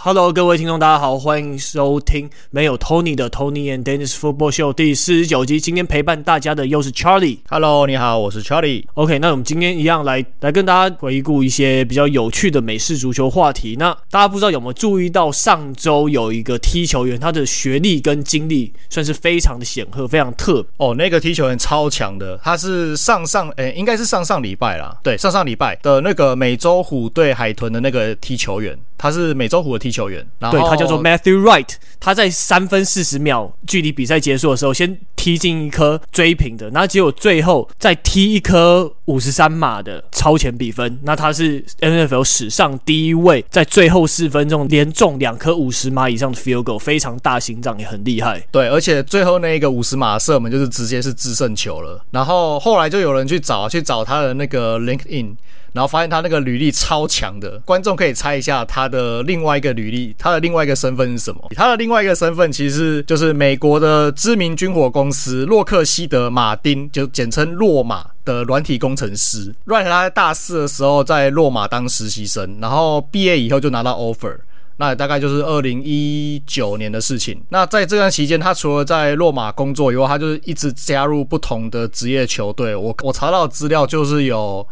Hello，各位听众，大家好，欢迎收听没有 Tony 的 Tony and Dennis Football Show 第四十九集。今天陪伴大家的又是 Charlie。Hello，你好，我是 Charlie。OK，那我们今天一样来来跟大家回顾一些比较有趣的美式足球话题。那大家不知道有没有注意到，上周有一个踢球员，他的学历跟经历算是非常的显赫，非常特别哦。那个踢球员超强的，他是上上诶，应该是上上礼拜啦，对，上上礼拜的那个美洲虎对海豚的那个踢球员。他是美洲虎的踢球员，然后对，他叫做 Matthew Wright。他在三分四十秒距离比赛结束的时候，先踢进一颗追平的，然后结果最后再踢一颗五十三码的超前比分。那他是 NFL 史上第一位在最后四分钟连中两颗五十码以上的 field goal，非常大心脏，也很厉害。对，而且最后那一个五十码射门就是直接是制胜球了。然后后来就有人去找去找他的那个 LinkedIn。然后发现他那个履历超强的，观众可以猜一下他的另外一个履历，他的另外一个身份是什么？他的另外一个身份其实就是美国的知名军火公司洛克希德马丁，就简称洛马的软体工程师。Right，他在大四的时候在洛马当实习生，然后毕业以后就拿到 offer，那大概就是二零一九年的事情。那在这段期间，他除了在洛马工作以外，他就是一直加入不同的职业球队。我我查到的资料就是有。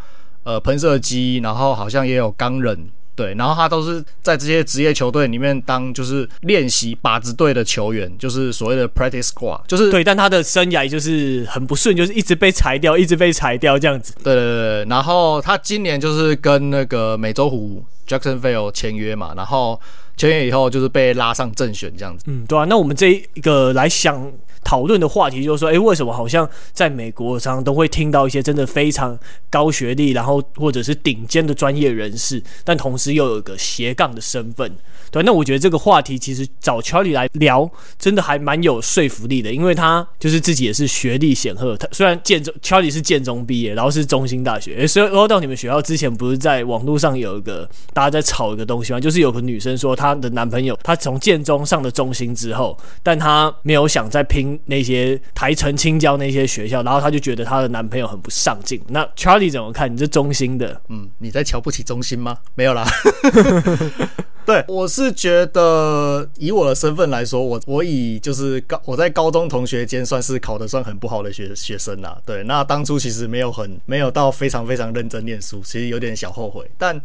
呃，喷射机，然后好像也有钢人，对，然后他都是在这些职业球队里面当就是练习靶子队的球员，就是所谓的 practice squad，就是对，但他的生涯就是很不顺，就是一直被裁掉，一直被裁掉这样子。对对对对，然后他今年就是跟那个美洲虎 Jacksonville 签约嘛，然后签约以后就是被拉上正选这样子。嗯，对啊，那我们这一个来想。讨论的话题就是说，诶，为什么好像在美国常常都会听到一些真的非常高学历，然后或者是顶尖的专业人士，但同时又有一个斜杠的身份？对，那我觉得这个话题其实找 Charlie 来聊，真的还蛮有说服力的，因为他就是自己也是学历显赫。他虽然建中，Charlie 是建中毕业，然后是中兴大学。诶，所以说到你们学校之前，不是在网络上有一个大家在吵一个东西吗？就是有个女生说，她的男朋友他从建中上了中兴之后，但她没有想再拼那些台城、青椒那些学校，然后她就觉得她的男朋友很不上进。那 Charlie 怎么看？你是中心的，嗯，你在瞧不起中心吗？没有啦。对，我是觉得以我的身份来说，我我以就是高我在高中同学间算是考得算很不好的学学生啦。对，那当初其实没有很没有到非常非常认真念书，其实有点小后悔。但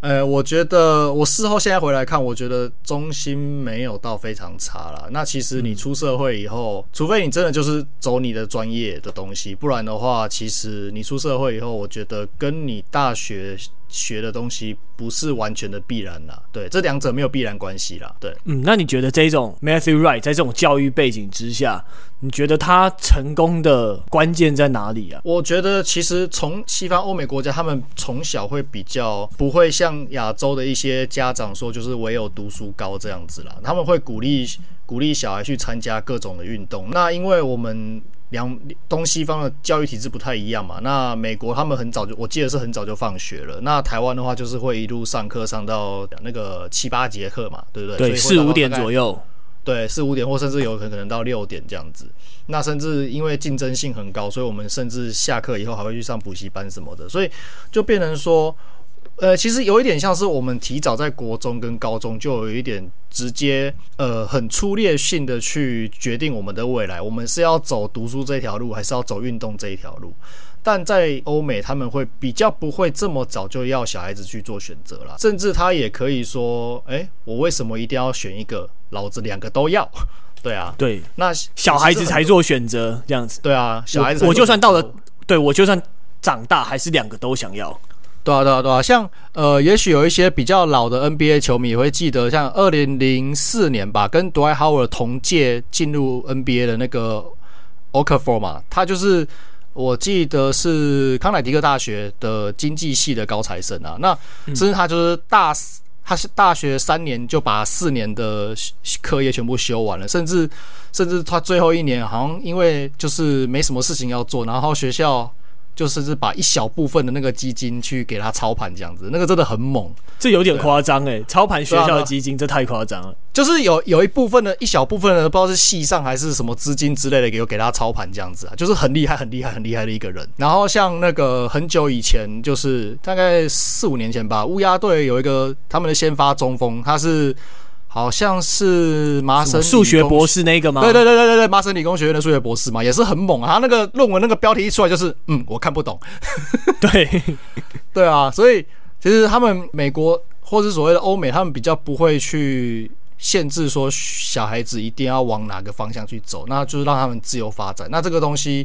呃，我觉得我事后现在回来看，我觉得中心没有到非常差啦。那其实你出社会以后，除非你真的就是走你的专业的东西，不然的话，其实你出社会以后，我觉得跟你大学。学的东西不是完全的必然啦，对，这两者没有必然关系啦，对，嗯，那你觉得这种 Matthew Wright 在这种教育背景之下，你觉得他成功的关键在哪里啊？我觉得其实从西方欧美国家，他们从小会比较不会像亚洲的一些家长说，就是唯有读书高这样子啦，他们会鼓励鼓励小孩去参加各种的运动。那因为我们。两东西方的教育体制不太一样嘛。那美国他们很早就，我记得是很早就放学了。那台湾的话，就是会一路上课上到那个七八节课嘛，对不对？对，四五点左右。对，四五点或甚至有可能到六点这样子。那甚至因为竞争性很高，所以我们甚至下课以后还会去上补习班什么的。所以就变成说。呃，其实有一点像是我们提早在国中跟高中就有一点直接，呃，很粗略性的去决定我们的未来，我们是要走读书这条路，还是要走运动这一条路？但在欧美，他们会比较不会这么早就要小孩子去做选择了，甚至他也可以说，诶，我为什么一定要选一个？老子两个都要。对啊，对，那小孩子才做选择这样子。对啊，小孩子我，我就算到了，对，我就算长大，还是两个都想要。对啊，对啊，对啊，像呃，也许有一些比较老的 NBA 球迷也会记得，像二零零四年吧，跟 Dwight Howard 同届进入 NBA 的那个 Okafor 嘛，他就是我记得是康乃狄克大学的经济系的高材生啊。那甚至他就是大，他是大学三年就把四年的课业全部修完了，甚至甚至他最后一年好像因为就是没什么事情要做，然后学校。就是是把一小部分的那个基金去给他操盘这样子，那个真的很猛，这有点夸张诶，操盘学校的基金，这太夸张了。就是有有一部分的一小部分的，不知道是系上还是什么资金之类的，给给他操盘这样子啊，就是很厉害、很厉害、很厉害的一个人。然后像那个很久以前，就是大概四五年前吧，乌鸦队有一个他们的先发中锋，他是。好像是麻省数学博士那个吗？对对对对对对，麻省理工学院的数学博士嘛，也是很猛啊。他那个论文那个标题一出来就是，嗯，我看不懂。对对啊，所以其实他们美国或是所谓的欧美，他们比较不会去限制说小孩子一定要往哪个方向去走，那就是让他们自由发展。那这个东西。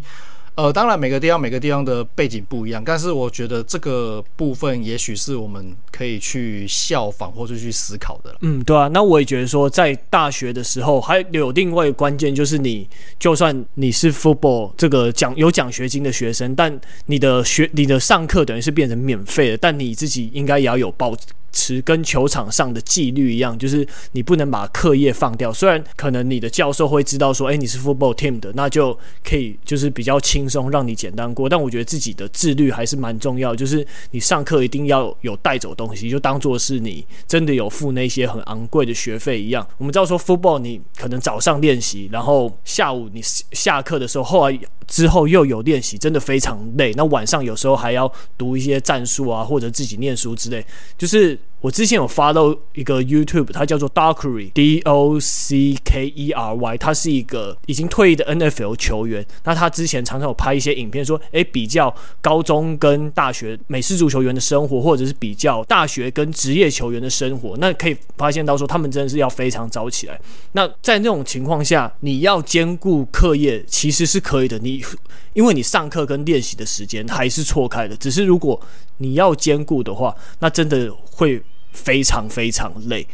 呃，当然每个地方每个地方的背景不一样，但是我觉得这个部分也许是我们可以去效仿或者去思考的。嗯，对啊，那我也觉得说，在大学的时候还有另外一个关键就是你，就算你是 football 这个奖有奖学金的学生，但你的学你的上课等于是变成免费的，但你自己应该也要有报。持跟球场上的纪律一样，就是你不能把课业放掉。虽然可能你的教授会知道说，诶，你是 football team 的，那就可以就是比较轻松，让你简单过。但我觉得自己的自律还是蛮重要，就是你上课一定要有带走东西，就当做是你真的有付那些很昂贵的学费一样。我们知道说 football 你可能早上练习，然后下午你下课的时候，后来之后又有练习，真的非常累。那晚上有时候还要读一些战术啊，或者自己念书之类，就是。我之前有发到一个 YouTube，它叫做 Dockery，D O C K E R Y，他是一个已经退役的 NFL 球员。那他之前常常有拍一些影片说，说诶比较高中跟大学美式足球员的生活，或者是比较大学跟职业球员的生活。那可以发现到说，他们真的是要非常早起来。那在那种情况下，你要兼顾课业其实是可以的。你因为你上课跟练习的时间还是错开的，只是如果你要兼顾的话，那真的会。非常非常累，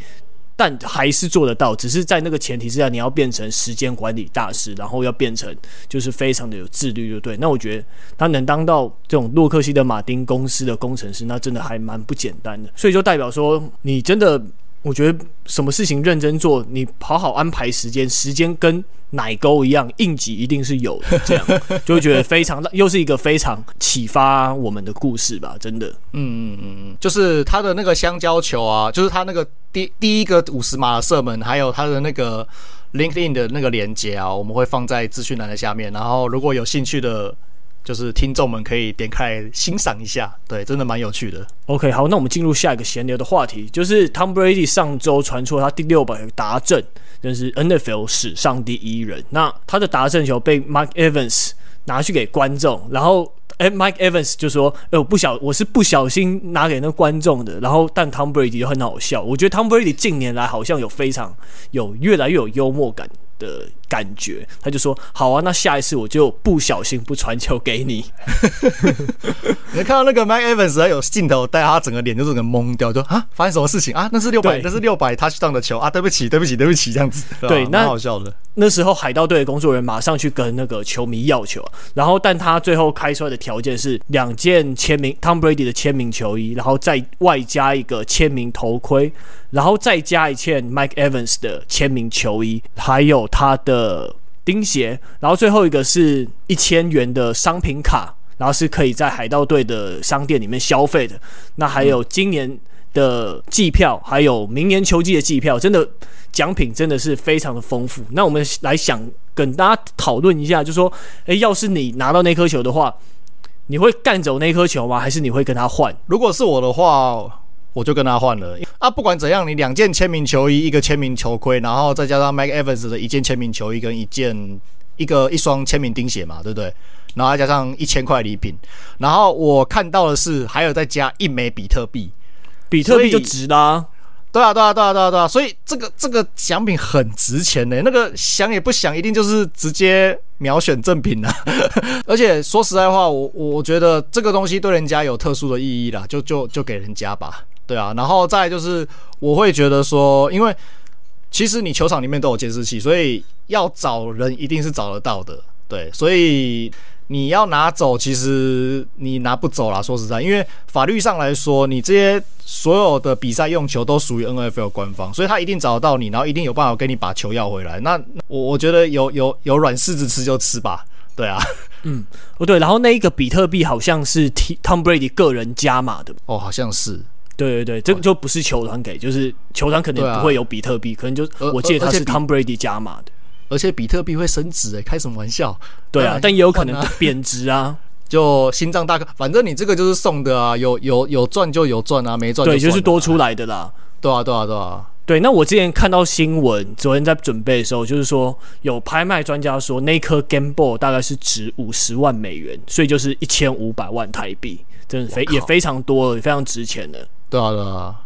但还是做得到。只是在那个前提之下，你要变成时间管理大师，然后要变成就是非常的有自律，就对。那我觉得他能当到这种洛克希德马丁公司的工程师，那真的还蛮不简单的。所以就代表说，你真的。我觉得什么事情认真做，你好好安排时间，时间跟奶沟一样，应急一定是有的。这样就会觉得非常，又是一个非常启发我们的故事吧，真的。嗯嗯嗯嗯，就是他的那个香蕉球啊，就是他那个第第一个五十码的射门，还有他的那个 LinkedIn 的那个连接啊，我们会放在资讯栏的下面。然后如果有兴趣的。就是听众们可以点开欣赏一下，对，真的蛮有趣的。OK，好，那我们进入下一个闲聊的话题，就是 Tom Brady 上周传出了他第六百达阵，真是 NFL 史上第一人。那他的达阵球被 Mike Evans 拿去给观众，然后诶 Mike Evans 就说：“哎，我不小，我是不小心拿给那观众的。”然后但 Tom Brady 就很好笑，我觉得 Tom Brady 近年来好像有非常有越来越有幽默感的感觉，他就说：“好啊，那下一次我就不小心不传球给你。”你看到那个 Mike Evans 还有镜头带他整个脸就整个懵掉，就啊，发生什么事情啊？那是六百，那是六百 touchdown 的球啊！对不起，对不起，对不起，这样子。对，那好笑的。那时候海盗队的工作人员马上去跟那个球迷要球，然后但他最后开出来的条件是两件签名 Tom Brady 的签名球衣，然后再外加一个签名头盔，然后再加一件 Mike Evans 的签名球衣，还有他的呃钉鞋，然后最后一个是一千元的商品卡，然后是可以在海盗队的商店里面消费的。那还有今年的季票，还有明年秋季的季票，真的。奖品真的是非常的丰富。那我们来想跟大家讨论一下，就说，诶，要是你拿到那颗球的话，你会干走那颗球吗？还是你会跟他换？如果是我的话，我就跟他换了。啊，不管怎样，你两件签名球衣，一个签名球盔，然后再加上 Mike Evans 的一件签名球衣跟一件一个一双签名钉鞋嘛，对不对？然后再加上一千块礼品，然后我看到的是还有再加一枚比特币，比特币就值啦。对啊，对啊，对啊，对啊，对啊，所以这个这个奖品很值钱呢。那个想也不想，一定就是直接秒选赠品了。而且说实在话，我我觉得这个东西对人家有特殊的意义啦，就就就给人家吧。对啊，然后再就是我会觉得说，因为其实你球场里面都有监视器，所以要找人一定是找得到的。对，所以。你要拿走，其实你拿不走啦。说实在，因为法律上来说，你这些所有的比赛用球都属于 NFL 官方，所以他一定找得到你，然后一定有办法给你把球要回来。那我我觉得有有有软柿子吃就吃吧，对啊。嗯，哦对，然后那一个比特币好像是 Tom Brady 个人加码的，哦，好像是，对对对，这个就不是球团给，就是球团可能不会有比特币，可能就我记得他是 Tom Brady 加码的，而且比特币会升值诶，开什么玩笑？对啊，但也有可能贬值啊，就心脏大哥，反正你这个就是送的啊，有有有赚就有赚啊，没赚对，就是多出来的啦，对啊对啊对啊。对，那我之前看到新闻，昨天在准备的时候，就是说有拍卖专家说那颗 Game Boy 大概是值五十万美元，所以就是一千五百万台币，真的非也非常多，也非常值钱的。对啊，对啊，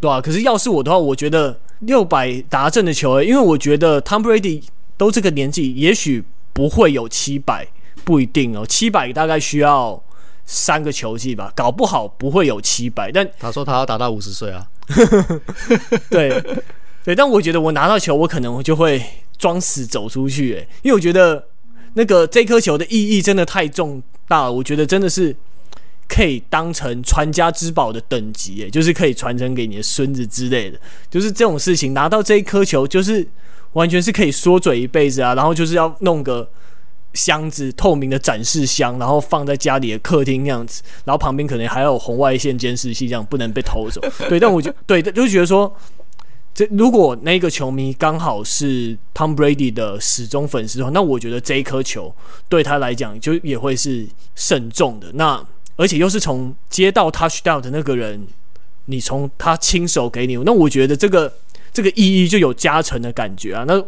对啊。可是要是我的话，我觉得六百达阵的球，因为我觉得 Tom Brady 都这个年纪，也许不会有七百，不一定哦。七百大概需要三个球季吧，搞不好不会有七百。但他说他要打到五十岁啊。对，对，但我觉得我拿到球，我可能就会装死走出去，诶，因为我觉得那个这颗球的意义真的太重大了，我觉得真的是可以当成传家之宝的等级，诶，就是可以传承给你的孙子之类的，就是这种事情拿到这一颗球，就是完全是可以说嘴一辈子啊，然后就是要弄个。箱子透明的展示箱，然后放在家里的客厅那样子，然后旁边可能还有红外线监视器，这样不能被偷走。对，但我就对，就觉得说，这如果那个球迷刚好是 Tom Brady 的死忠粉丝的话，那我觉得这一颗球对他来讲就也会是慎重的。那而且又是从接到 Touchdown 的那个人，你从他亲手给你，那我觉得这个这个意义就有加成的感觉啊。那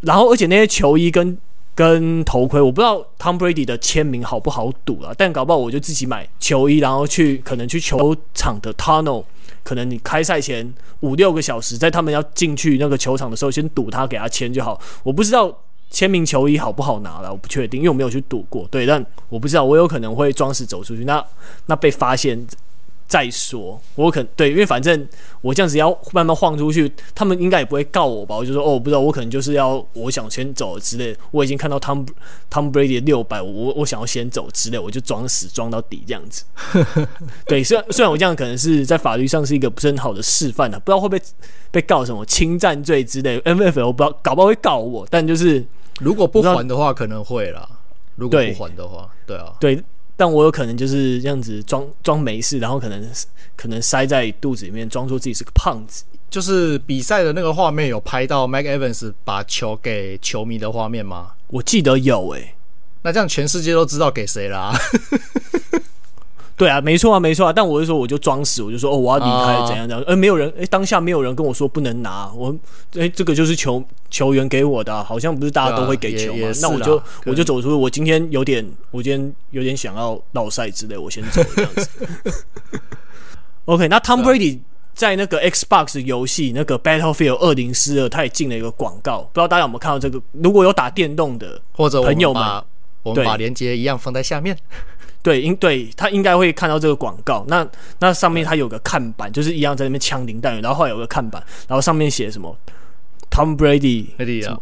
然后而且那些球衣跟跟头盔，我不知道 Tom Brady 的签名好不好赌啊，但搞不好我就自己买球衣，然后去可能去球场的 Tunnel，可能你开赛前五六个小时，在他们要进去那个球场的时候，先赌他给他签就好。我不知道签名球衣好不好拿了，我不确定，因为我没有去赌过。对，但我不知道，我有可能会装死走出去，那那被发现。再说，我可对，因为反正我这样子要慢慢晃出去，他们应该也不会告我吧？我就说哦，我不知道，我可能就是要我想先走之类。我已经看到 Tom Tom Brady 六百，我我想要先走之类，我就装死装到底这样子。对，虽然虽然我这样可能是在法律上是一个不是很好的示范的，不知道会不会被告什么侵占罪之类的。NFL 我不知道，搞不好会告我，但就是如果不还的话，可能会啦。如果不还的话，对，啊，对。但我有可能就是这样子装装没事，然后可能可能塞在肚子里面，装作自己是个胖子。就是比赛的那个画面有拍到 Mike Evans 把球给球迷的画面吗？我记得有诶、欸，那这样全世界都知道给谁啦、啊？对啊，没错啊，没错啊。但我就说，我就装死，我就说，哦，我要离开，怎样怎样。而没有人，哎，当下没有人跟我说不能拿。我，哎，这个就是球球员给我的、啊，好像不是大家都会给球嘛。那我就我就走出，我今天有点，我今天有点想要绕赛之类，我先走这样子。OK，那 Tom Brady 在那个 Xbox 游戏那个 Battlefield 二零四二，他也进了一个广告，不知道大家有没有看到这个？如果有打电动的或者朋友们，我们把链接一样放在下面。对，应对他应该会看到这个广告。那那上面他有个看板，就是一样在那边枪林弹雨，然后后来有个看板，然后上面写什么 Tom Brady，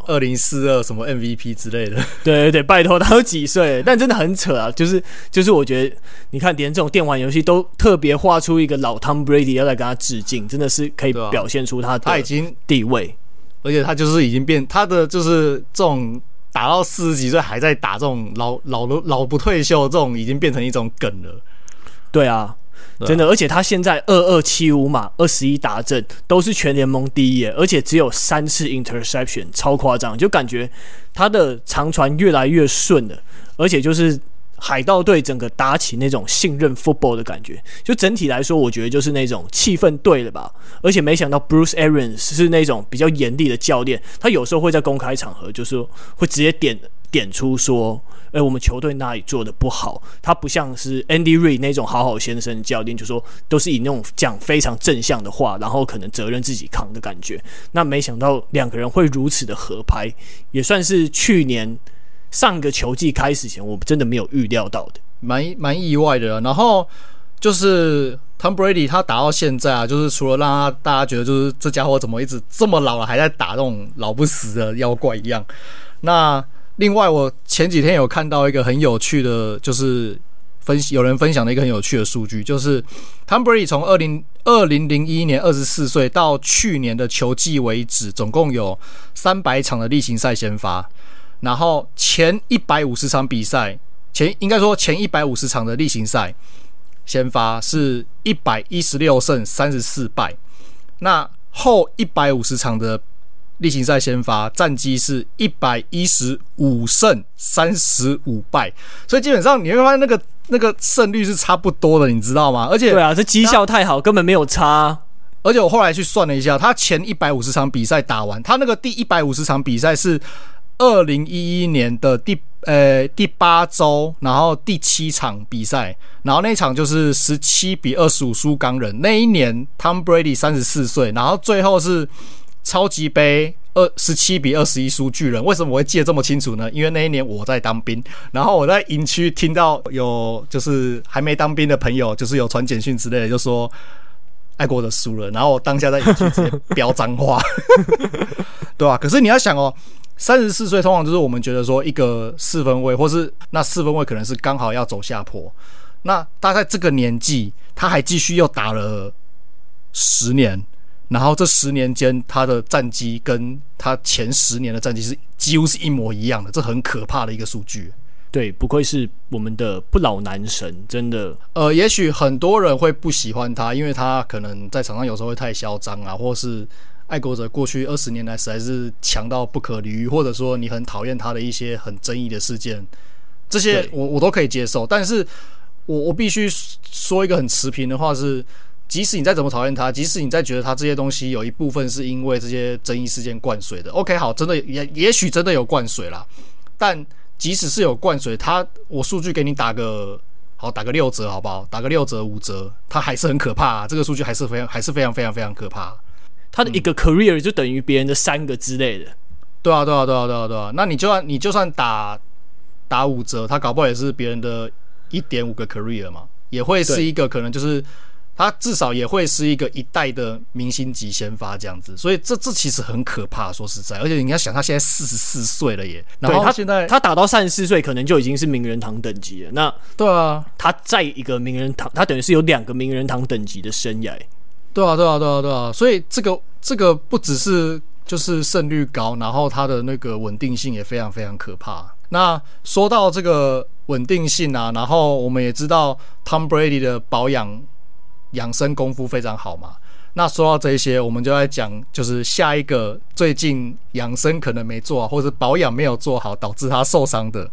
二零四二什么 MVP 之类的。对对对，拜托，他有几岁？但真的很扯啊！就是就是，我觉得你看，连这种电玩游戏都特别画出一个老 Tom Brady 要来跟他致敬，真的是可以表现出他的他已经地位，而且他就是已经变他的就是这种。打到四十几岁还在打这种老老的老不退休，这种已经变成一种梗了。对啊，真的，而且他现在二二七五码二十一达阵都是全联盟第一，而且只有三次 interception，超夸张，就感觉他的长传越来越顺了，而且就是。海盗队整个打起那种信任 football 的感觉，就整体来说，我觉得就是那种气氛对了吧。而且没想到 Bruce Arians 是那种比较严厉的教练，他有时候会在公开场合就是会直接点点出说，诶，我们球队哪里做的不好。他不像是 Andy Reid 那种好好先生教练，就说都是以那种讲非常正向的话，然后可能责任自己扛的感觉。那没想到两个人会如此的合拍，也算是去年。上个球季开始前，我真的没有预料到的，蛮蛮意外的。然后就是 Tom Brady 他打到现在啊，就是除了让他大家觉得就是这家伙怎么一直这么老了，还在打那种老不死的妖怪一样。那另外，我前几天有看到一个很有趣的，就是分有人分享了一个很有趣的数据，就是 Tom Brady 从二零二零零一年二十四岁到去年的球季为止，总共有三百场的例行赛先发。然后前一百五十场比赛前应该说前一百五十场的例行赛先发是一百一十六胜三十四败，那后一百五十场的例行赛先发战绩是一百一十五胜三十五败，所以基本上你会发现那个那个胜率是差不多的，你知道吗？而且对啊，这绩效太好，根本没有差。而且我后来去算了一下，他前一百五十场比赛打完，他那个第一百五十场比赛是二零一一年的第呃第八周，然后第七场比赛，然后那场就是十七比二十五输钢人。那一年 Tom Brady 三十四岁，然后最后是超级杯二十七比二十一输巨人。为什么我会记得这么清楚呢？因为那一年我在当兵，然后我在营区听到有就是还没当兵的朋友，就是有传简讯之类的，就说。爱国者输了，然后我当下在营区直接飙脏话，对吧、啊？可是你要想哦，三十四岁通常就是我们觉得说一个四分位，或是那四分位可能是刚好要走下坡。那大概这个年纪，他还继续又打了十年，然后这十年间他的战绩跟他前十年的战绩是几乎是一模一样的，这很可怕的一个数据。对，不愧是我们的不老男神，真的。呃，也许很多人会不喜欢他，因为他可能在场上有时候会太嚣张啊，或是爱国者过去二十年来实在是强到不可理喻，或者说你很讨厌他的一些很争议的事件，这些我我都可以接受。但是我我必须说一个很持平的话是，即使你再怎么讨厌他，即使你再觉得他这些东西有一部分是因为这些争议事件灌水的，OK，好，真的也也许真的有灌水啦，但。即使是有灌水，他我数据给你打个好，打个六折好不好？打个六折五折，他还是很可怕啊。这个数据还是非常还是非常非常非常可怕。他的一个 career 就等于别人的三个之类的。对啊，对啊，对啊，对啊，对啊。那你就算你就算打打五折，他搞不好也是别人的一点五个 career 嘛，也会是一个可能就是。他至少也会是一个一代的明星级先发这样子，所以这这其实很可怕，说实在，而且你要想他现在四十四岁了耶，然后他现在他打到三十四岁，可能就已经是名人堂等级了。那对啊，他在一个名人堂，他等于是有两个名人堂等级的生涯。对啊，对啊，对啊，对啊，所以这个这个不只是就是胜率高，然后他的那个稳定性也非常非常可怕。那说到这个稳定性啊，然后我们也知道 Tom Brady 的保养。养生功夫非常好嘛？那说到这些，我们就来讲，就是下一个最近养生可能没做好，或者保养没有做好，导致他受伤的，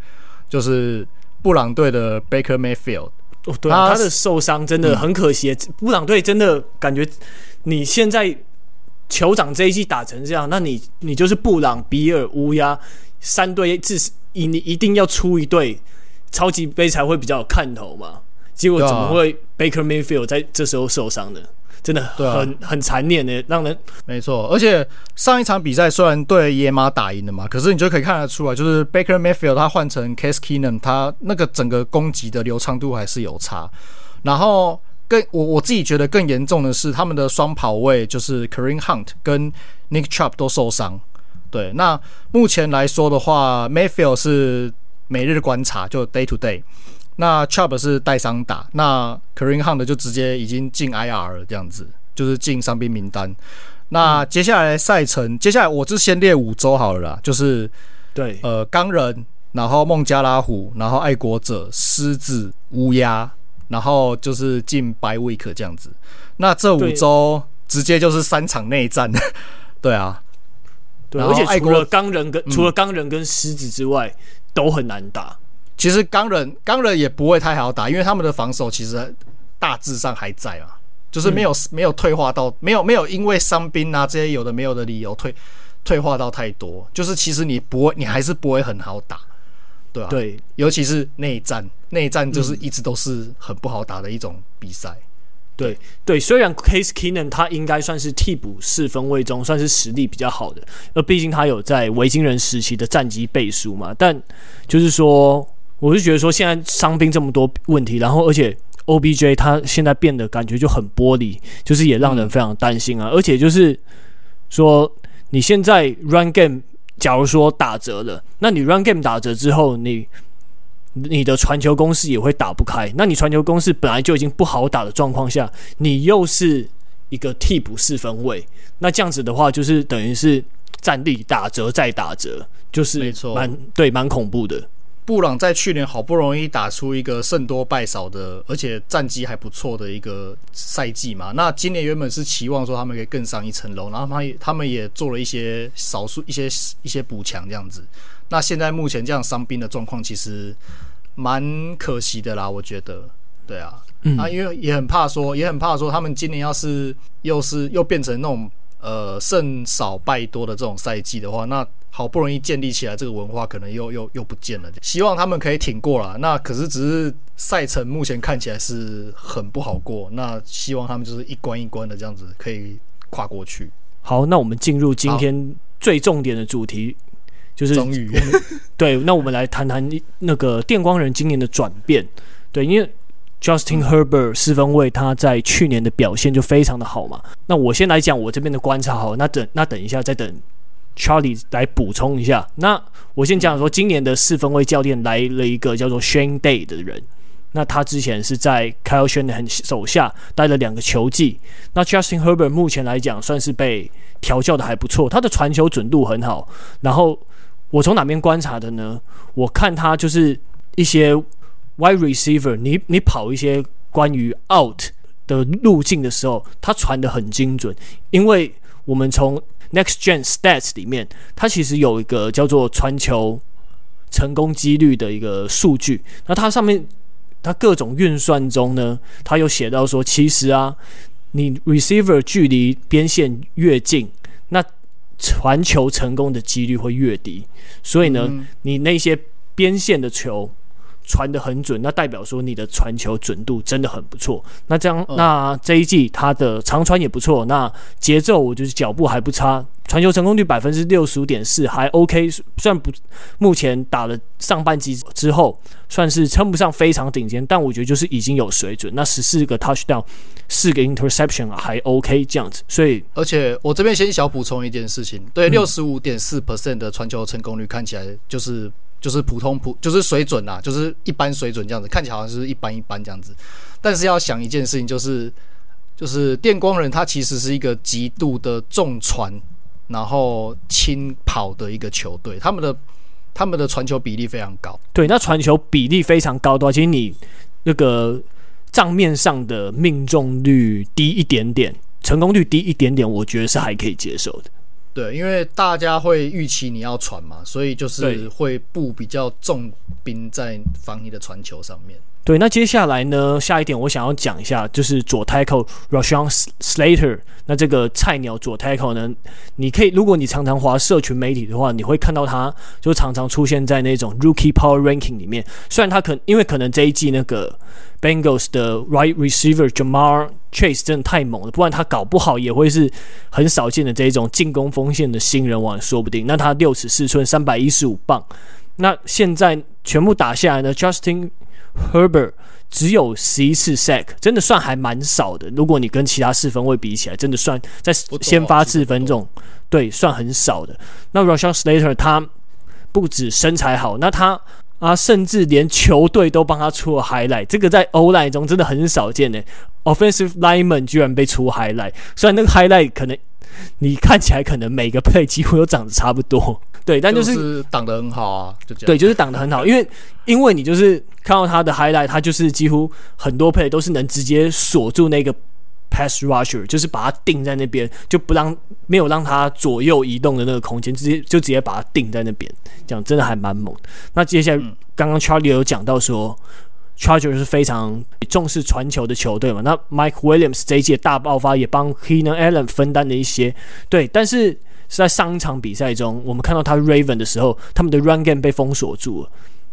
就是布朗队的 Baker Mayfield。哦，对啊，他，他的受伤真的很可惜。嗯，布朗队真的感觉，你现在酋长这一季打成这样，那你你就是布朗、比尔、乌鸦三队，至少你你一定要出一队超级杯才会比较有看头嘛。结果怎么会 Baker Mayfield 在这时候受伤的？真的很、啊、很残念的，让人没错。而且上一场比赛虽然对野马打赢了嘛，可是你就可以看得出来，就是 Baker Mayfield 他换成 Case Keenum，他那个整个攻击的流畅度还是有差。然后更我我自己觉得更严重的是，他们的双跑位就是 Kareem Hunt 跟 Nick Chubb 都受伤。对，那目前来说的话，Mayfield 是每日观察，就 Day to Day。那 Chubb 是带伤打，那 Kareem Hunt 就直接已经进 IR 了，这样子就是进伤兵名单。那接下来赛程，嗯、接下来我就先列五周好了啦，就是对，呃，钢人，然后孟加拉虎，然后爱国者、狮子、乌鸦，然后就是进 Bye Week 这样子。那这五周直接就是三场内战，对啊，对，而且除了钢人跟、嗯、除了钢人跟狮子之外，都很难打。其实钢人钢人也不会太好打，因为他们的防守其实大致上还在嘛，就是没有、嗯、没有退化到没有没有因为伤兵啊这些有的没有的理由退退化到太多，就是其实你不会你还是不会很好打，对吧、啊？对，尤其是内战，内战就是一直都是很不好打的一种比赛。嗯、对对，虽然 Case Keenum 他应该算是替补四分卫中算是实力比较好的，而毕竟他有在维京人时期的战绩背书嘛，但就是说。我是觉得说，现在伤兵这么多问题，然后而且 OBJ 他现在变得感觉就很玻璃，就是也让人非常担心啊。而且就是说，你现在 Run Game 假如说打折了，那你 Run Game 打折之后，你你的传球攻势也会打不开。那你传球攻势本来就已经不好打的状况下，你又是一个替补四分位，那这样子的话，就是等于是战力打折再打折，就是蛮对蛮恐怖的。布朗在去年好不容易打出一个胜多败少的，而且战绩还不错的一个赛季嘛。那今年原本是期望说他们可以更上一层楼，然后他他们也做了一些少数一些一些补强这样子。那现在目前这样伤兵的状况，其实蛮可惜的啦，我觉得。对啊，嗯、啊，因为也很怕说，也很怕说，他们今年要是又是又变成那种呃胜少败多的这种赛季的话，那好不容易建立起来这个文化，可能又又又不见了。希望他们可以挺过了。那可是只是赛程目前看起来是很不好过。那希望他们就是一关一关的这样子可以跨过去。好，那我们进入今天最重点的主题，就是终于 对，那我们来谈谈那个电光人今年的转变。对，因为。Justin Herbert 四分卫，他在去年的表现就非常的好嘛。那我先来讲我这边的观察好，那等那等一下再等 Charlie 来补充一下。那我先讲说，今年的四分卫教练来了一个叫做 Shane Day 的人。那他之前是在 Kyle s h a n n 手下待了两个球季。那 Justin Herbert 目前来讲算是被调教的还不错，他的传球准度很好。然后我从哪边观察的呢？我看他就是一些。Wide receiver，你你跑一些关于 out 的路径的时候，他传得很精准。因为我们从 Next Gen Stats 里面，它其实有一个叫做传球成功几率的一个数据。那它上面它各种运算中呢，它有写到说，其实啊，你 receiver 距离边线越近，那传球成功的几率会越低。所以呢，嗯、你那些边线的球。传的很准，那代表说你的传球准度真的很不错。那这样，嗯、那这一季他的长传也不错，那节奏我就是脚步还不差，传球成功率百分之六十五点四，还 OK。虽然不，目前打了上半季之后，算是称不上非常顶尖，但我觉得就是已经有水准。那十四个 touchdown，四个 interception 还 OK 这样子。所以，而且我这边先小补充一件事情，对，六十五点四 percent 的传球成功率看起来就是。就是普通普，就是水准啦，就是一般水准这样子，看起来好像是一般一般这样子。但是要想一件事情，就是就是电光人他其实是一个极度的重传，然后轻跑的一个球队，他们的他们的传球比例非常高。对，那传球比例非常高的话，其实你那个账面上的命中率低一点点，成功率低一点点，我觉得是还可以接受的。对，因为大家会预期你要传嘛，所以就是会布比较重兵在防你的传球上面。对，那接下来呢，下一点我想要讲一下，就是左 tackle Rashawn Slater。那这个菜鸟左 tackle 呢，你可以，如果你常常滑社群媒体的话，你会看到他就常常出现在那种 Rookie Power Ranking 里面。虽然他可因为可能这一季那个 Bengals 的 Right Receiver Ja'Marr Chase 真的太猛了，不然他搞不好也会是很少见的这一种进攻锋线的新人王，说不定。那他六尺四寸，三百一十五磅。那现在全部打下来呢，Justin Herbert 只有十一次 sack，真的算还蛮少的。如果你跟其他四分位比起来，真的算在先发四分这种，对，算很少的。那 Rashawn Slater 他不止身材好，那他啊，甚至连球队都帮他出了 highlight，这个在 O-line 中真的很少见呢。Offensive lineman 居然被出 highlight，虽然那个 highlight 可能你看起来可能每个 play 几乎都长得差不多。对，但就是挡得很好啊，就这样。对，就是挡得很好，因为因为你就是看到他的 highlight，他就是几乎很多 play 都是能直接锁住那个 pass rusher，就是把他定在那边，就不让没有让他左右移动的那个空间，直接就直接把他定在那边，这样真的还蛮猛的。那接下来刚刚 Charlie 有讲到说，Charger 是非常重视传球的球队嘛，那 Mike Williams 这一届大爆发也帮 Keenan Allen 分担了一些，对，但是。是在上一场比赛中，我们看到他 Raven 的时候，他们的 Run Game 被封锁住了。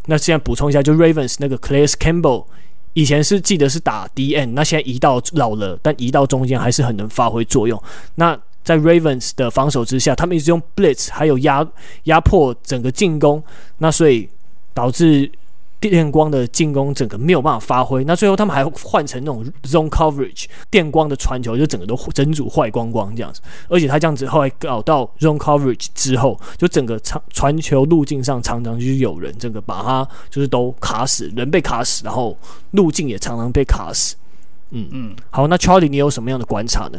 那现在补充一下，就 Ravens 那个 Calais Campbell 以前是记得是打 DN，那现在移到老了，但移到中间还是很能发挥作用。那在 Ravens 的防守之下，他们一直用 Blitz 还有压压迫整个进攻，那所以导致。电光的进攻整个没有办法发挥，那最后他们还换成那种 zone coverage，电光的传球就整个都整组坏光光这样子。而且他这样子后来搞到 zone coverage 之后，就整个长传球路径上常常就是有人，整个把他就是都卡死，人被卡死，然后路径也常常被卡死。嗯嗯，好，那 Charlie 你有什么样的观察呢？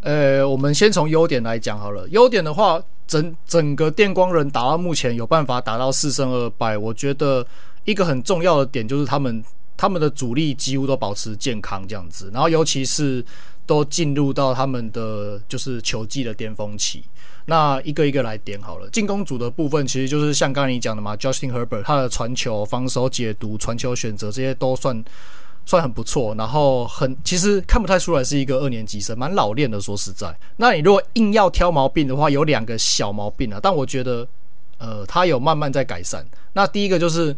呃，我们先从优点来讲好了。优点的话，整整个电光人打到目前有办法打到四胜二败，我觉得一个很重要的点就是他们他们的主力几乎都保持健康这样子，然后尤其是都进入到他们的就是球季的巅峰期。那一个一个来点好了，进攻组的部分其实就是像刚才你讲的嘛，Justin Herbert 他的传球、防守解读、传球选择这些都算算很不错，然后很其实看不太出来是一个二年级生，蛮老练的。说实在，那你如果硬要挑毛病的话，有两个小毛病啊，但我觉得呃他有慢慢在改善。那第一个就是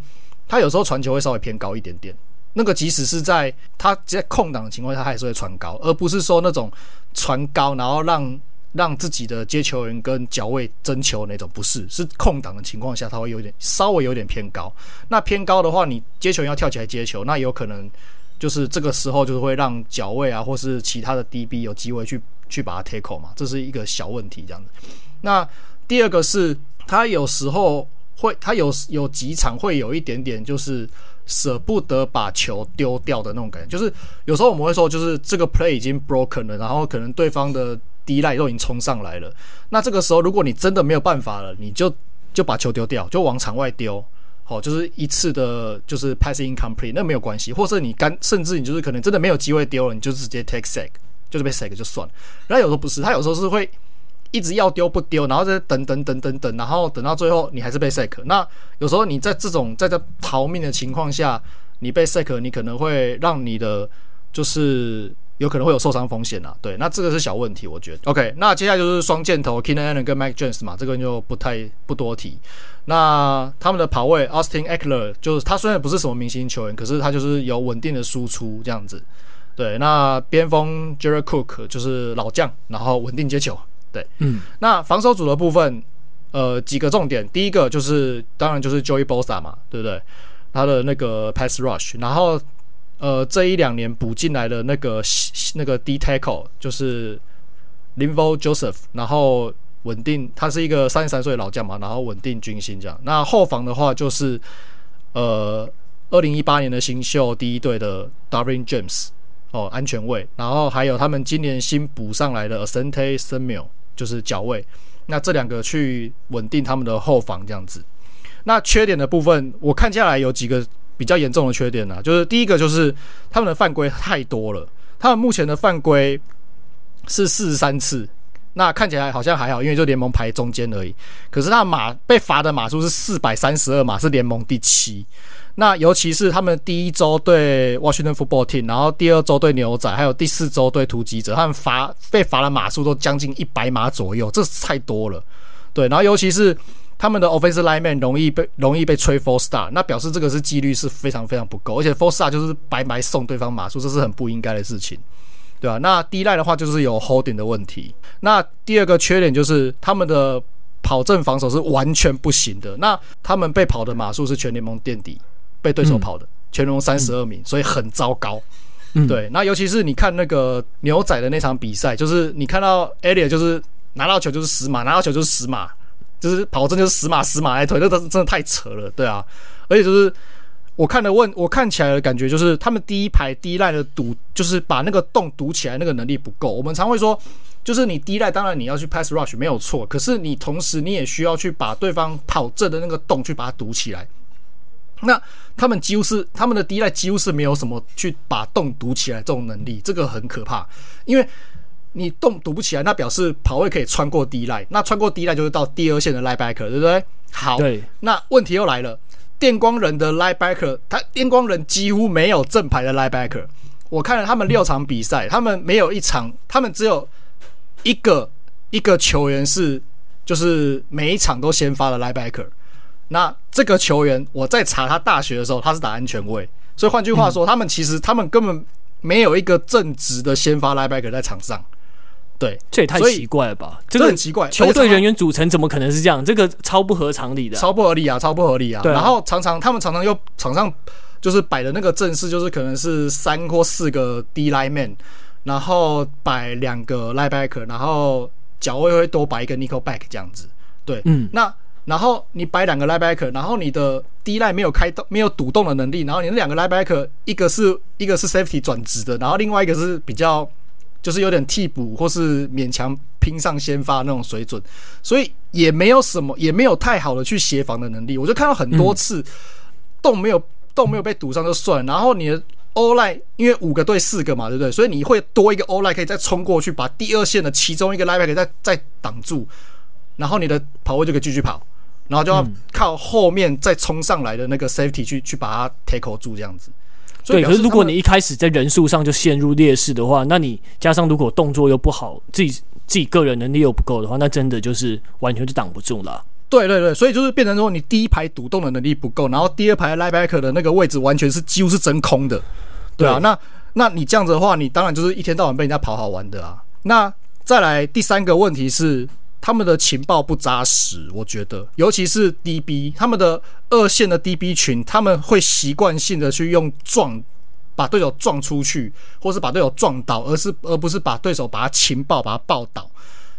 他有时候传球会稍微偏高一点点，那个即使是在他在空档的情况下，他还是会传高，而不是说那种传高然后让。让自己的接球员跟脚位争球那种不是，是空档的情况下，他会有点稍微有点偏高。那偏高的话，你接球员要跳起来接球，那有可能就是这个时候就是会让脚位啊，或是其他的 DB 有机会去去把它 take 嘛，这是一个小问题这样子。那第二个是，他有时候会，他有有几场会有一点点就是舍不得把球丢掉的那种感觉，就是有时候我们会说，就是这个 play 已经 broken 了，然后可能对方的。第一赖都已经冲上来了，那这个时候如果你真的没有办法了，你就就把球丢掉，就往场外丢，好，就是一次的，就是 passing incomplete，那没有关系，或者你干，甚至你就是可能真的没有机会丢了，你就直接 take sack，就是被 sack 就算了。然后有时候不是，他有时候是会一直要丢不丢，然后再等等等等等，然后等到最后你还是被 sack。那有时候你在这种在这逃命的情况下，你被 sack，你可能会让你的就是。有可能会有受伤风险啊，对，那这个是小问题，我觉得。OK，那接下来就是双箭头 k e n a n Allen 跟 Mike James 嘛，这个就不太不多提。那他们的跑位 Austin Eckler，就是他虽然不是什么明星球员，可是他就是有稳定的输出这样子。对，那边锋 Jerry Cook 就是老将，然后稳定接球。对，嗯。那防守组的部分，呃，几个重点，第一个就是当然就是 Joey Bosa 嘛，对不对？他的那个 Pass Rush，然后。呃，这一两年补进来的那个那个 D tackle 就是 Linval Joseph，然后稳定，他是一个三十三岁的老将嘛，然后稳定军心这样。那后防的话就是呃，二零一八年的新秀第一队的 Darwin James 哦，安全卫，然后还有他们今年新补上来的 Asante Samuel，就是脚位。那这两个去稳定他们的后防这样子。那缺点的部分，我看下来有几个。比较严重的缺点呢、就是第一个就是他们的犯规太多了，他们目前的犯规是四十三次，那看起来好像还好，因为就联盟排中间而已。可是他马被罚的码数是四百三十二码，是联盟第七。那尤其是他们第一周对 Washington Football Team，然后第二周对牛仔，还有第四周对突击者，他们罚被罚的码数都将近一百码左右，这是太多了。对，然后尤其是。他们的 offensive lineman 容易被容易被吹 four star，那表示这个是几率是非常非常不够，而且 four star 就是白白送对方码数，这是很不应该的事情，对吧、啊？那第一代的话就是有 holding 的问题。那第二个缺点就是他们的跑阵防守是完全不行的。那他们被跑的码数是全联盟垫底，被对手跑的、嗯、全联盟三十二名，所以很糟糕。嗯、对，那尤其是你看那个牛仔的那场比赛，就是你看到 Elliott 就是拿到球就是死马，拿到球就是死马。就是跑阵就是死马死马来推，那真真的太扯了，对啊，而且就是我看的问，我看起来的感觉就是他们第一排第一赖的堵，就是把那个洞堵起来，那个能力不够。我们常会说，就是你第一赖当然你要去 pass rush 没有错，可是你同时你也需要去把对方跑阵的那个洞去把它堵起来。那他们几乎是他们的第一代几乎是没有什么去把洞堵起来这种能力，这个很可怕，因为。你洞堵不起来，那表示跑位可以穿过 D line，那穿过 D line 就是到第二线的 linebacker，对不对？好，对。那问题又来了，电光人的 linebacker，他电光人几乎没有正牌的 linebacker。我看了他们六场比赛，他们没有一场，他们只有一个一个球员是就是每一场都先发的 linebacker。那这个球员我在查他大学的时候，他是打安全卫，所以换句话说，他们其实他们根本没有一个正直的先发 linebacker 在场上。对，这也太奇怪了吧！这个很奇怪，球队人员组成怎么可能是这样？这个超不合常理的，超不合理啊，超不合理啊！然后常常他们常常又场上就是摆的那个阵势，就是可能是三或四个 D lineman，然后摆两个 linebacker，然后脚位会多摆一个 nickel back 这样子。对，嗯，那然后你摆两个 linebacker，然后你的 D line 没有开动、没有堵洞的能力，然后你那两个 linebacker 一个是一个是 safety 转职的，然后另外一个是比较。就是有点替补或是勉强拼上先发那种水准，所以也没有什么，也没有太好的去协防的能力。我就看到很多次洞没有洞没有被堵上就算了，然后你的 O-line 因为五个对四个嘛，对不对？所以你会多一个 O-line 可以再冲过去，把第二线的其中一个 linebacker 再再挡住，然后你的跑位就可以继续跑，然后就要靠后面再冲上来的那个 safety 去去把它 tackle 住这样子。对，可是如果你一开始在人数上就陷入劣势的话，那你加上如果动作又不好，自己自己个人能力又不够的话，那真的就是完全就挡不住了啊。对对对，所以就是变成说，你第一排独栋的能力不够，然后第二排 linebacker 的那个位置完全是几乎是真空的。对啊，对那那你这样子的话，你当然就是一天到晚被人家跑好玩的啊。那再来第三个问题是。他们的情报不扎实，我觉得，尤其是 DB，他们的二线的 DB 群，他们会习惯性的去用撞，把队友撞出去，或是把队友撞倒，而是而不是把对手把他情报把他报倒。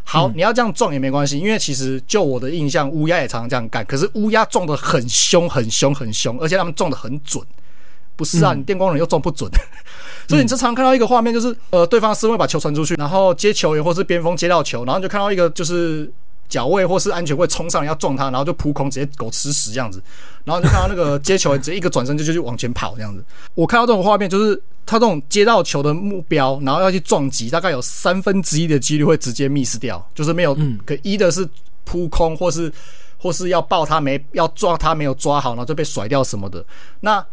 好，你要这样撞也没关系，因为其实就我的印象，乌鸦也常常这样干，可是乌鸦撞得很凶，很凶，很凶，而且他们撞得很准。不是啊，你电光人又撞不准。所以你经常看到一个画面，就是呃，对方是会把球传出去，然后接球员或是边锋接到球，然后就看到一个就是脚位或是安全位冲上来要撞他，然后就扑空直接狗吃屎这样子，然后就看到那个接球员直接一个转身就就去往前跑这样子。我看到这种画面，就是他这种接到球的目标，然后要去撞击，大概有三分之一的几率会直接 miss 掉，就是没有可一的是扑空或是或是要抱他没要抓他没有抓好，然后就被甩掉什么的。那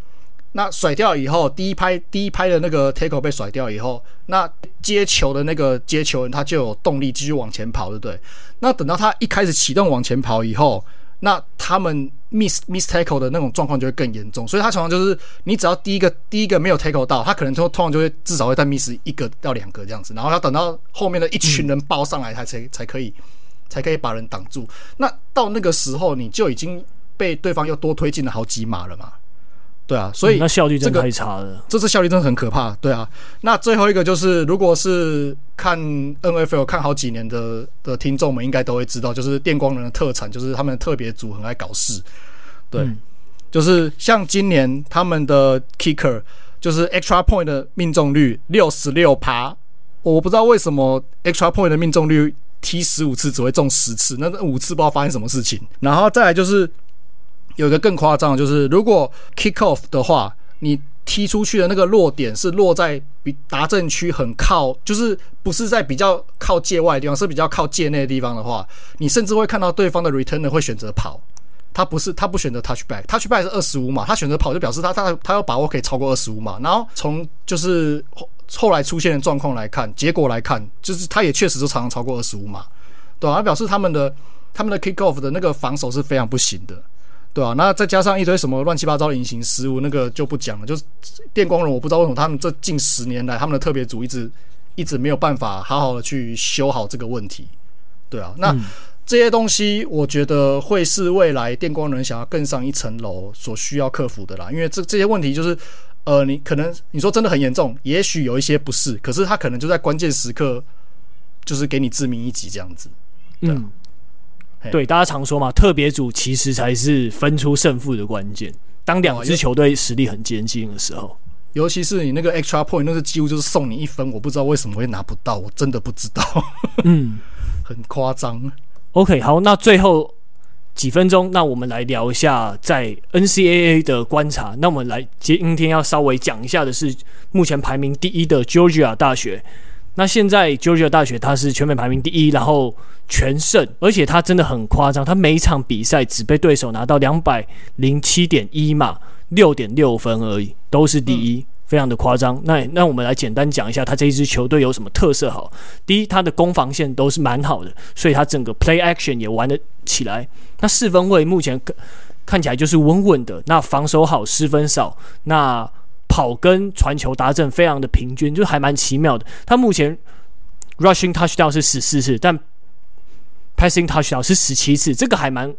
那甩掉以后，第一拍第一拍的那个 tackle 被甩掉以后，那接球的那个接球人他就有动力继续往前跑，对不对？那等到他一开始启动往前跑以后，那他们 miss miss tackle 的那种状况就会更严重。所以他常常就是，你只要第一个第一个没有 tackle 到，他可能就通常就会至少会再 miss 一个到两个这样子，然后要等到后面的一群人包上来，他才才可以才可以把人挡住。那到那个时候，你就已经被对方又多推进了好几码了嘛。对啊，所以、那效率真的太差了。这次效率真的很可怕。对啊，那最后一个就是，如果是看 NFL 看好几年的的听众们，应该都会知道，就是电光人的特产就是他们特别组很爱搞事。对，嗯、就是像今年他们的 Kicker 就是 Extra Point 的命中率六十六趴，我不知道为什么 Extra Point 的命中率踢十五次只会中十次，那五次不知道发生什么事情。然后再来就是。有一个更夸张，就是如果 kick off 的话，你踢出去的那个落点是落在比达阵区很靠，就是不是在比较靠界外的地方，是比较靠界内的地方的话，你甚至会看到对方的 returner 会选择跑，他不是他不选择 touchback，touchback 是二十五码，他选择跑就表示他他他有把握可以超过二十五码。然后从就是后后来出现的状况来看，结果来看，就是他也确实是常常超过二十五码，对啊，他表示他们的他们的 kick off 的那个防守是非常不行的。对啊，那再加上一堆什么乱七八糟的隐形失误，那个就不讲了。就是电光人，我不知道为什么他们这近十年来，他们的特别组一直一直没有办法好好的去修好这个问题。对啊，那、嗯、这些东西，我觉得会是未来电光人想要更上一层楼所需要克服的啦。因为这这些问题就是，呃，你可能你说真的很严重，也许有一些不是，可是他可能就在关键时刻，就是给你致命一击这样子。对啊、嗯。对，大家常说嘛，特别组其实才是分出胜负的关键。当两支球队实力很接近的时候，尤其是你那个 extra point，那是几乎就是送你一分。我不知道为什么会拿不到，我真的不知道。嗯，很夸张。OK，好，那最后几分钟，那我们来聊一下在 NCAA 的观察。那我们来今天要稍微讲一下的是，目前排名第一的 Georgia 大学。那现在 Georgia 大学它是全美排名第一，然后全胜，而且它真的很夸张，它每一场比赛只被对手拿到两百零七点一码，六点六分而已，都是第一，非常的夸张。那那我们来简单讲一下，它这一支球队有什么特色？好，第一，它的攻防线都是蛮好的，所以它整个 play action 也玩得起来。那四分卫目前看起来就是稳稳的，那防守好，失分少，那。跑跟传球达阵非常的平均，就还蛮奇妙的。他目前 rushing touchdown 是十四次，但 passing touchdown 是十七次，这个还蛮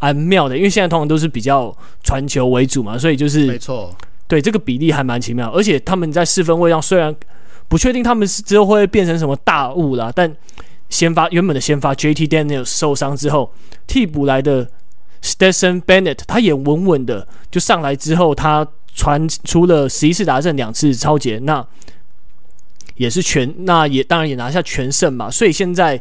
蛮妙的。因为现在通常都是比较传球为主嘛，所以就是没错，对这个比例还蛮奇妙。而且他们在四分位上虽然不确定他们是之后会变成什么大物啦，但先发原本的先发 JT Daniel 受伤之后，替补来的 Stetson Bennett 他也稳稳的就上来之后他。传出了十一次达阵，两次超节，那也是全，那也当然也拿下全胜嘛。所以现在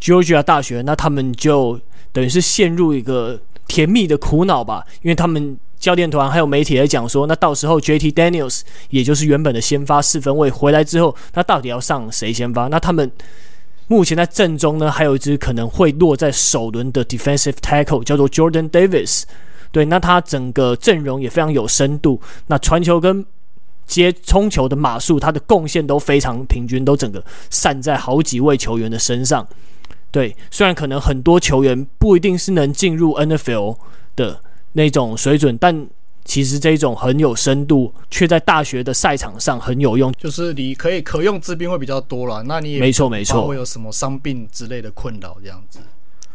Georgia 大学，那他们就等于是陷入一个甜蜜的苦恼吧，因为他们教练团还有媒体来讲说，那到时候 JT Daniels 也就是原本的先发四分卫回来之后，那到底要上谁先发？那他们目前在阵中呢，还有一支可能会落在首轮的 Defensive Tackle 叫做 Jordan Davis。对，那他整个阵容也非常有深度，那传球跟接冲球的码数，他的贡献都非常平均，都整个散在好几位球员的身上。对，虽然可能很多球员不一定是能进入 NFL 的那种水准，但其实这种很有深度，却在大学的赛场上很有用。就是你可以可用之兵会比较多了，那你也没错没错，会有什么伤病之类的困扰这样子。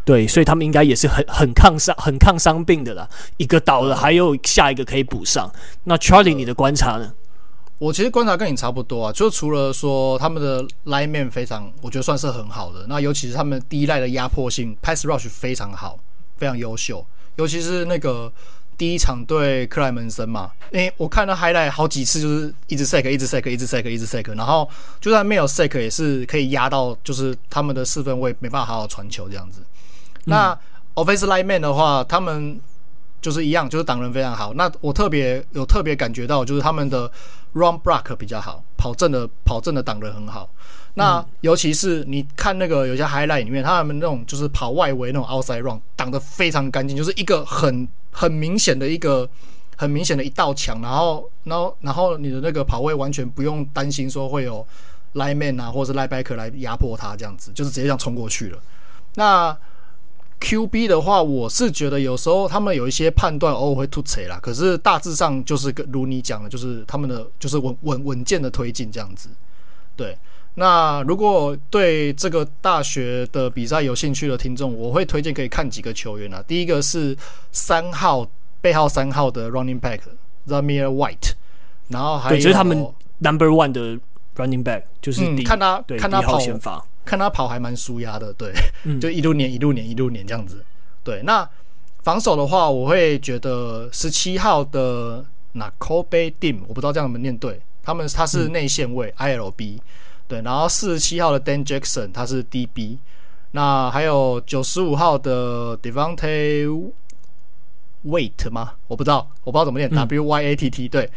对，所以他们应该也是很很抗伤、很抗伤病的啦。一个倒了，还有下一个可以补上。那 Charlie，你的观察呢？我其实观察跟你差不多啊，就除了说他们的 lineman 非常，我觉得算是很好的。那尤其是他们第一代的压迫性 pass rush 非常好，非常优秀。尤其是那个第一场对克莱门森嘛，因、欸，我看到 highlight 好几次，就是一直 sack，一直 sack，一直 sack，一直 sack，然后就算没有 sack 也是可以压到，就是他们的四分位没办法好好传球这样子。那 offensive lineman 的话，他们就是一样，就是挡人非常好。那我特别有特别感觉到，就是他们的 run block 比较好，跑正的跑正的挡人很好。那尤其是你看那个有些 highlight 里面，他们那种就是跑外围那种 outside run 挡得非常干净，就是一个很很明显的一个很明显的一道墙，然后然后然后你的那个跑位完全不用担心说会有 lineman 啊或者是 linebacker 来压迫他这样子，就是直接这样冲过去了。那 QB 的话，我是觉得有时候他们有一些判断偶尔会突槌啦，可是大致上就是跟如你讲的，就是他们的就是稳稳稳健的推进这样子。对，那如果对这个大学的比赛有兴趣的听众，我会推荐可以看几个球员啊。第一个是三号背号三号的 Running Back Zamir White，然后还有就是他们 Number One 的 Running Back，就是、嗯、看他对看他跑。看他跑还蛮舒压的，对，就一路撵一路撵一路撵这样子。对，那防守的话，我会觉得十七号的 Nakobe Dean，我不知道这样怎么念对。他们他是内线位 ILB，对，然后四十七号的 Dan Jackson 他是 DB，那还有九十五号的 Devante Wyatt 吗？我不知道，我不知道怎么念 W Y A T T，对，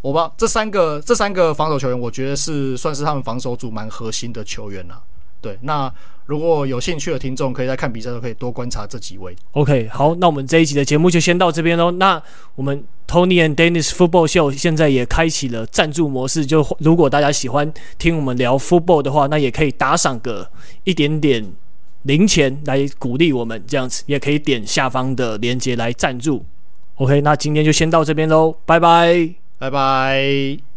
我不知道这三个这三个防守球员，我觉得是算是他们防守组蛮核心的球员了。对，那如果有兴趣的听众，可以在看比赛的时候可以多观察这几位。OK，好，那我们这一集的节目就先到这边喽。那我们 Tony and Dennis Football Show 现在也开启了赞助模式，就如果大家喜欢听我们聊 football 的话，那也可以打赏个一点点零钱来鼓励我们，这样子也可以点下方的链接来赞助。OK，那今天就先到这边喽，拜拜，拜拜。